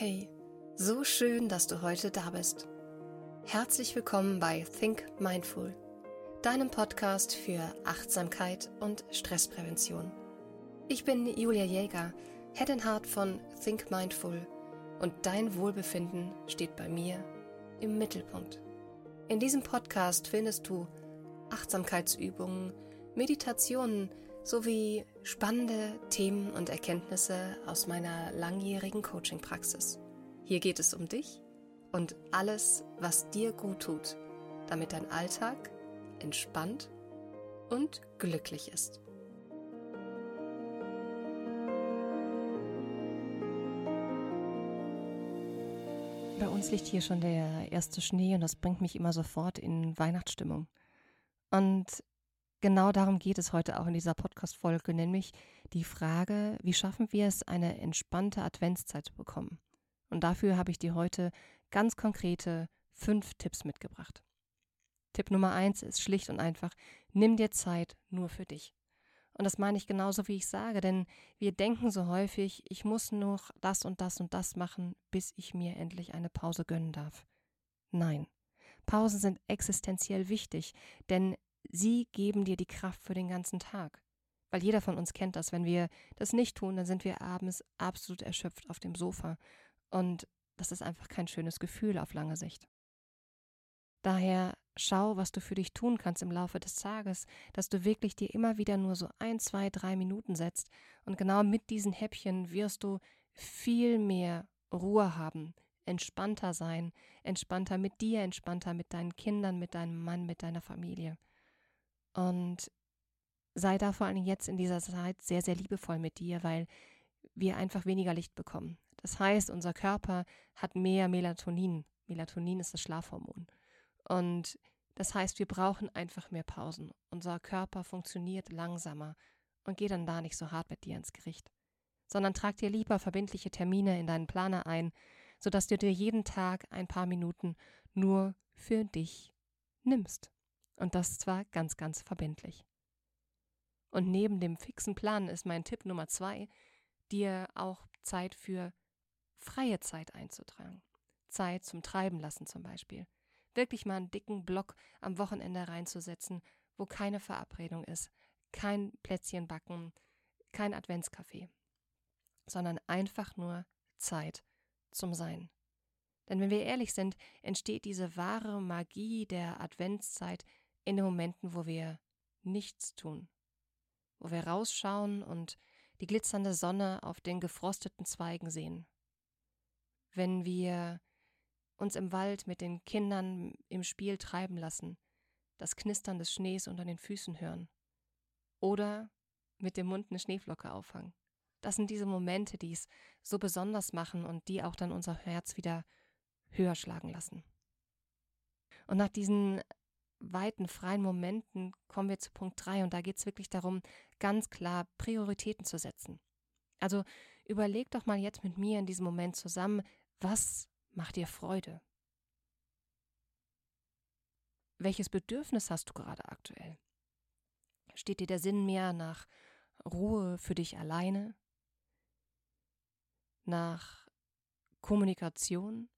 Hey, so schön, dass du heute da bist. Herzlich willkommen bei Think Mindful, deinem Podcast für Achtsamkeit und Stressprävention. Ich bin Julia Jäger, Head and Heart von Think Mindful und dein Wohlbefinden steht bei mir im Mittelpunkt. In diesem Podcast findest du Achtsamkeitsübungen, Meditationen sowie spannende Themen und Erkenntnisse aus meiner langjährigen Coaching-Praxis. Hier geht es um dich und alles, was dir gut tut, damit dein Alltag entspannt und glücklich ist. Bei uns liegt hier schon der erste Schnee und das bringt mich immer sofort in Weihnachtsstimmung. Und genau darum geht es heute auch in dieser Podcast-Folge, nämlich die Frage, wie schaffen wir es, eine entspannte Adventszeit zu bekommen? Und dafür habe ich dir heute ganz konkrete fünf Tipps mitgebracht. Tipp Nummer eins ist schlicht und einfach, nimm dir Zeit nur für dich. Und das meine ich genauso, wie ich sage, denn wir denken so häufig, ich muss noch das und das und das machen, bis ich mir endlich eine Pause gönnen darf. Nein. Pausen sind existenziell wichtig, denn Sie geben dir die Kraft für den ganzen Tag. Weil jeder von uns kennt das. Wenn wir das nicht tun, dann sind wir abends absolut erschöpft auf dem Sofa. Und das ist einfach kein schönes Gefühl auf lange Sicht. Daher schau, was du für dich tun kannst im Laufe des Tages, dass du wirklich dir immer wieder nur so ein, zwei, drei Minuten setzt. Und genau mit diesen Häppchen wirst du viel mehr Ruhe haben, entspannter sein, entspannter mit dir, entspannter mit deinen Kindern, mit deinem Mann, mit deiner Familie. Und sei da vor allem jetzt in dieser Zeit sehr, sehr liebevoll mit dir, weil wir einfach weniger Licht bekommen. Das heißt, unser Körper hat mehr Melatonin. Melatonin ist das Schlafhormon. Und das heißt, wir brauchen einfach mehr Pausen. Unser Körper funktioniert langsamer und geht dann da nicht so hart mit dir ins Gericht. Sondern trag dir lieber verbindliche Termine in deinen Planer ein, sodass du dir jeden Tag ein paar Minuten nur für dich nimmst. Und das zwar ganz, ganz verbindlich. Und neben dem fixen Plan ist mein Tipp Nummer zwei, dir auch Zeit für freie Zeit einzutragen. Zeit zum Treiben lassen zum Beispiel. Wirklich mal einen dicken Block am Wochenende reinzusetzen, wo keine Verabredung ist, kein Plätzchen backen, kein Adventskaffee, sondern einfach nur Zeit zum Sein. Denn wenn wir ehrlich sind, entsteht diese wahre Magie der Adventszeit in den Momenten, wo wir nichts tun, wo wir rausschauen und die glitzernde Sonne auf den gefrosteten Zweigen sehen, wenn wir uns im Wald mit den Kindern im Spiel treiben lassen, das Knistern des Schnees unter den Füßen hören oder mit dem Mund eine Schneeflocke auffangen. Das sind diese Momente, die es so besonders machen und die auch dann unser Herz wieder höher schlagen lassen. Und nach diesen weiten, freien Momenten kommen wir zu Punkt 3 und da geht es wirklich darum, ganz klar Prioritäten zu setzen. Also überleg doch mal jetzt mit mir in diesem Moment zusammen, was macht dir Freude? Welches Bedürfnis hast du gerade aktuell? Steht dir der Sinn mehr nach Ruhe für dich alleine? Nach Kommunikation?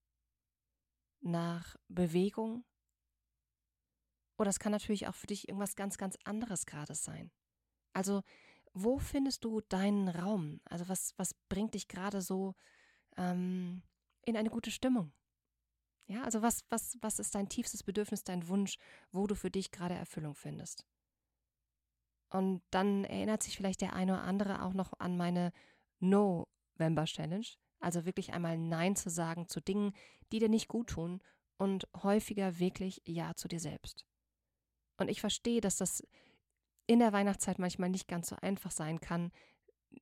Nach Bewegung? Oder es kann natürlich auch für dich irgendwas ganz, ganz anderes gerade sein. Also, wo findest du deinen Raum? Also, was, was bringt dich gerade so ähm, in eine gute Stimmung? Ja, also was, was, was ist dein tiefstes Bedürfnis, dein Wunsch, wo du für dich gerade Erfüllung findest? Und dann erinnert sich vielleicht der eine oder andere auch noch an meine No-Member Challenge. Also wirklich einmal Nein zu sagen zu Dingen, die dir nicht gut tun und häufiger wirklich Ja zu dir selbst. Und ich verstehe, dass das in der Weihnachtszeit manchmal nicht ganz so einfach sein kann,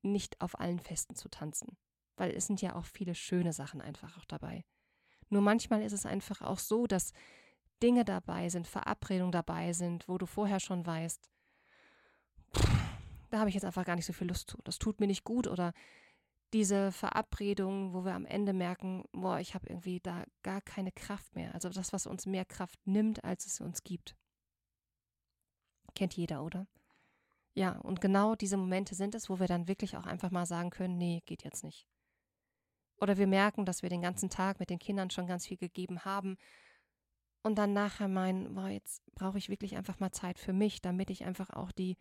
nicht auf allen Festen zu tanzen. Weil es sind ja auch viele schöne Sachen einfach auch dabei. Nur manchmal ist es einfach auch so, dass Dinge dabei sind, Verabredungen dabei sind, wo du vorher schon weißt, da habe ich jetzt einfach gar nicht so viel Lust zu. Das tut mir nicht gut oder diese Verabredung, wo wir am Ende merken, boah, ich habe irgendwie da gar keine Kraft mehr. Also das, was uns mehr Kraft nimmt, als es uns gibt. Kennt jeder, oder? Ja, und genau diese Momente sind es, wo wir dann wirklich auch einfach mal sagen können, nee, geht jetzt nicht. Oder wir merken, dass wir den ganzen Tag mit den Kindern schon ganz viel gegeben haben und dann nachher meinen, boah, jetzt brauche ich wirklich einfach mal Zeit für mich, damit ich einfach auch die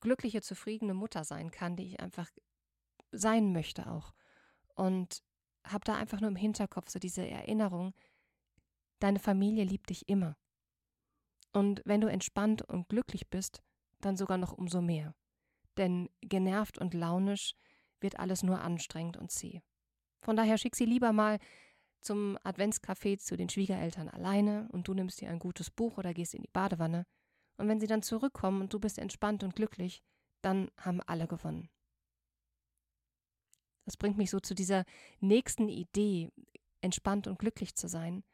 glückliche, zufriedene Mutter sein kann, die ich einfach sein möchte auch. Und habe da einfach nur im Hinterkopf so diese Erinnerung, deine Familie liebt dich immer. Und wenn du entspannt und glücklich bist, dann sogar noch umso mehr. Denn genervt und launisch wird alles nur anstrengend und zäh. Von daher schick sie lieber mal zum Adventscafé zu den Schwiegereltern alleine und du nimmst dir ein gutes Buch oder gehst in die Badewanne. Und wenn sie dann zurückkommen und du bist entspannt und glücklich, dann haben alle gewonnen. Das bringt mich so zu dieser nächsten Idee, entspannt und glücklich zu sein,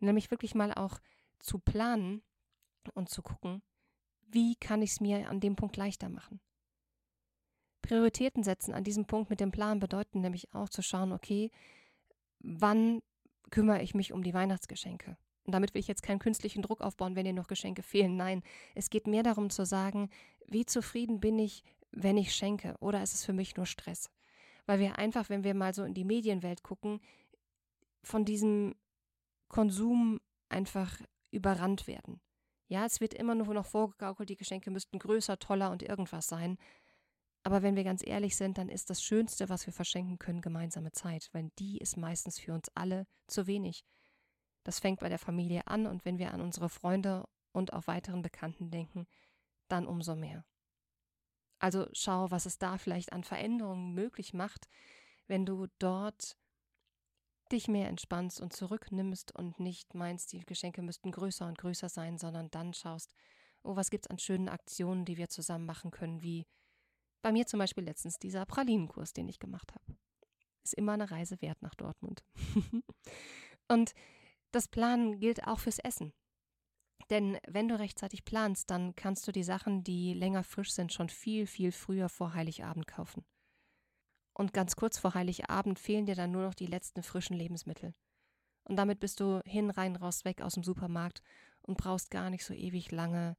nämlich wirklich mal auch zu planen und zu gucken, wie kann ich es mir an dem Punkt leichter machen. Prioritäten setzen an diesem Punkt mit dem Plan bedeuten nämlich auch zu schauen, okay, wann kümmere ich mich um die Weihnachtsgeschenke? Und damit will ich jetzt keinen künstlichen Druck aufbauen, wenn dir noch Geschenke fehlen. Nein, es geht mehr darum zu sagen, wie zufrieden bin ich, wenn ich schenke, oder ist es für mich nur Stress? Weil wir einfach, wenn wir mal so in die Medienwelt gucken, von diesem Konsum einfach überrannt werden. Ja, es wird immer nur noch vorgegaukelt, die Geschenke müssten größer, toller und irgendwas sein. Aber wenn wir ganz ehrlich sind, dann ist das Schönste, was wir verschenken können, gemeinsame Zeit, weil die ist meistens für uns alle zu wenig. Das fängt bei der Familie an und wenn wir an unsere Freunde und auch weiteren Bekannten denken, dann umso mehr. Also schau, was es da vielleicht an Veränderungen möglich macht, wenn du dort dich mehr entspannst und zurücknimmst und nicht meinst, die Geschenke müssten größer und größer sein, sondern dann schaust, oh, was gibt's an schönen Aktionen, die wir zusammen machen können, wie bei mir zum Beispiel letztens dieser Pralinenkurs, den ich gemacht habe. Ist immer eine Reise wert nach Dortmund. und das Planen gilt auch fürs Essen. Denn wenn du rechtzeitig planst, dann kannst du die Sachen, die länger frisch sind, schon viel, viel früher vor Heiligabend kaufen. Und ganz kurz vor Heiligabend fehlen dir dann nur noch die letzten frischen Lebensmittel. Und damit bist du hin, rein, raus, weg aus dem Supermarkt und brauchst gar nicht so ewig lange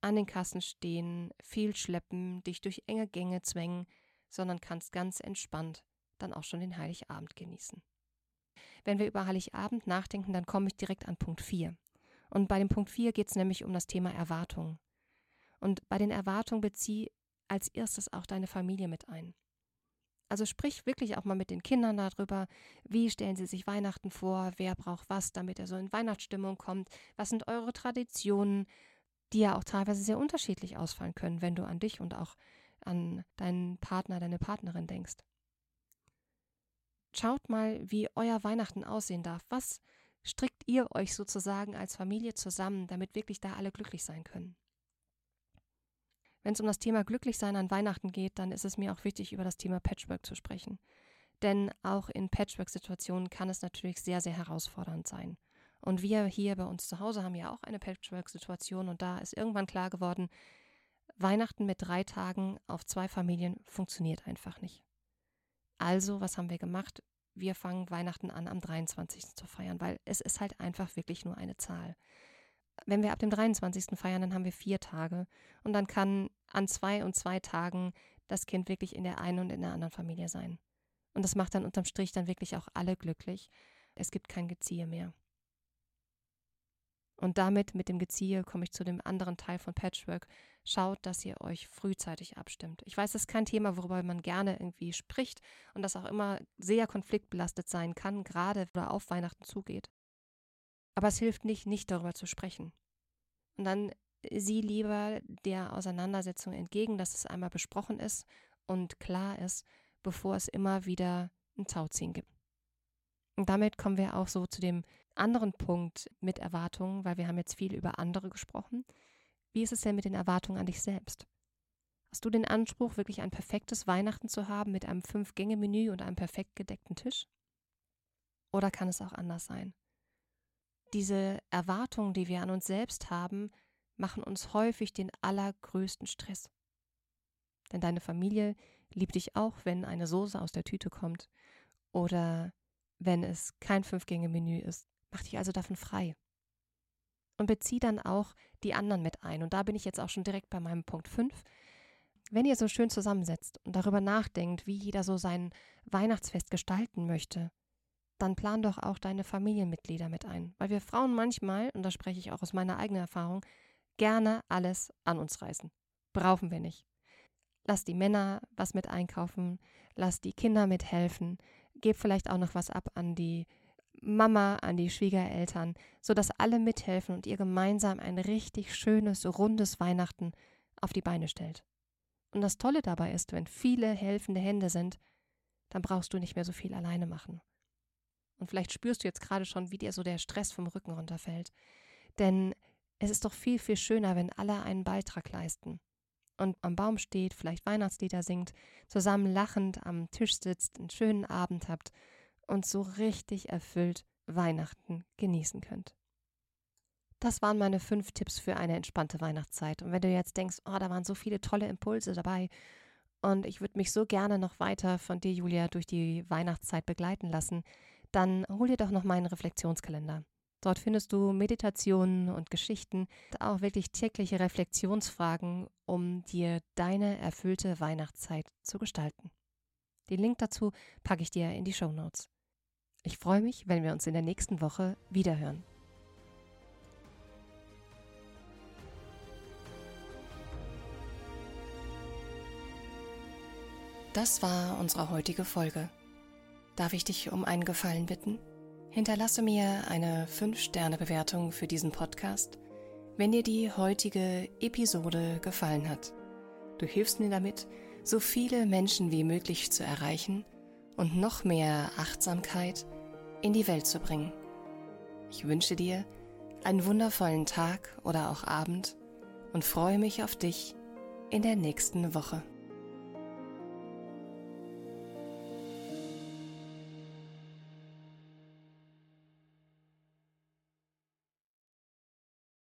an den Kassen stehen, viel schleppen, dich durch enge Gänge zwängen, sondern kannst ganz entspannt dann auch schon den Heiligabend genießen. Wenn wir über Heiligabend nachdenken, dann komme ich direkt an Punkt 4. Und bei dem Punkt 4 geht es nämlich um das Thema Erwartung. Und bei den Erwartungen bezieh als erstes auch deine Familie mit ein. Also sprich wirklich auch mal mit den Kindern darüber, wie stellen sie sich Weihnachten vor, wer braucht was, damit er so in Weihnachtsstimmung kommt, was sind eure Traditionen, die ja auch teilweise sehr unterschiedlich ausfallen können, wenn du an dich und auch an deinen Partner, deine Partnerin denkst. Schaut mal, wie euer Weihnachten aussehen darf. Was strickt ihr euch sozusagen als Familie zusammen, damit wirklich da alle glücklich sein können? Wenn es um das Thema Glücklichsein an Weihnachten geht, dann ist es mir auch wichtig, über das Thema Patchwork zu sprechen. Denn auch in Patchwork-Situationen kann es natürlich sehr, sehr herausfordernd sein. Und wir hier bei uns zu Hause haben ja auch eine Patchwork-Situation und da ist irgendwann klar geworden, Weihnachten mit drei Tagen auf zwei Familien funktioniert einfach nicht. Also, was haben wir gemacht? Wir fangen Weihnachten an, am 23. zu feiern, weil es ist halt einfach wirklich nur eine Zahl. Wenn wir ab dem 23. feiern, dann haben wir vier Tage und dann kann an zwei und zwei Tagen das Kind wirklich in der einen und in der anderen Familie sein. Und das macht dann unterm Strich dann wirklich auch alle glücklich. Es gibt kein Geziehe mehr. Und damit, mit dem Geziehe, komme ich zu dem anderen Teil von Patchwork. Schaut, dass ihr euch frühzeitig abstimmt. Ich weiß, das ist kein Thema, worüber man gerne irgendwie spricht und das auch immer sehr konfliktbelastet sein kann, gerade oder auf Weihnachten zugeht. Aber es hilft nicht, nicht darüber zu sprechen. Und dann sieh lieber der Auseinandersetzung entgegen, dass es einmal besprochen ist und klar ist, bevor es immer wieder ein Tauziehen gibt. Und damit kommen wir auch so zu dem anderen Punkt mit Erwartungen, weil wir haben jetzt viel über andere gesprochen. Wie ist es denn mit den Erwartungen an dich selbst? Hast du den Anspruch, wirklich ein perfektes Weihnachten zu haben mit einem Fünf-Gänge-Menü und einem perfekt gedeckten Tisch? Oder kann es auch anders sein? Diese Erwartungen, die wir an uns selbst haben, machen uns häufig den allergrößten Stress. Denn deine Familie liebt dich auch, wenn eine Soße aus der Tüte kommt oder wenn es kein Fünf-Gänge-Menü ist. Mach dich also davon frei. Und bezieh dann auch die anderen mit ein. Und da bin ich jetzt auch schon direkt bei meinem Punkt 5. wenn ihr so schön zusammensetzt und darüber nachdenkt, wie jeder so sein Weihnachtsfest gestalten möchte, dann plan doch auch deine Familienmitglieder mit ein. Weil wir Frauen manchmal, und da spreche ich auch aus meiner eigenen Erfahrung, gerne alles an uns reißen. Brauchen wir nicht. Lass die Männer was mit einkaufen, lass die Kinder mithelfen, gib vielleicht auch noch was ab an die Mama, an die Schwiegereltern, sodass alle mithelfen und ihr gemeinsam ein richtig schönes, rundes Weihnachten auf die Beine stellt. Und das Tolle dabei ist, wenn viele helfende Hände sind, dann brauchst du nicht mehr so viel alleine machen. Und vielleicht spürst du jetzt gerade schon, wie dir so der Stress vom Rücken runterfällt. Denn es ist doch viel, viel schöner, wenn alle einen Beitrag leisten. Und am Baum steht, vielleicht Weihnachtslieder singt, zusammen lachend am Tisch sitzt, einen schönen Abend habt und so richtig erfüllt Weihnachten genießen könnt. Das waren meine fünf Tipps für eine entspannte Weihnachtszeit. Und wenn du jetzt denkst, oh, da waren so viele tolle Impulse dabei und ich würde mich so gerne noch weiter von dir, Julia, durch die Weihnachtszeit begleiten lassen, dann hol dir doch noch meinen Reflexionskalender. Dort findest du Meditationen und Geschichten, auch wirklich tägliche Reflexionsfragen, um dir deine erfüllte Weihnachtszeit zu gestalten. Den Link dazu packe ich dir in die Show Notes. Ich freue mich, wenn wir uns in der nächsten Woche wiederhören. Das war unsere heutige Folge. Darf ich dich um einen Gefallen bitten? Hinterlasse mir eine 5-Sterne-Bewertung für diesen Podcast, wenn dir die heutige Episode gefallen hat. Du hilfst mir damit, so viele Menschen wie möglich zu erreichen und noch mehr Achtsamkeit in die Welt zu bringen. Ich wünsche dir einen wundervollen Tag oder auch Abend und freue mich auf dich in der nächsten Woche.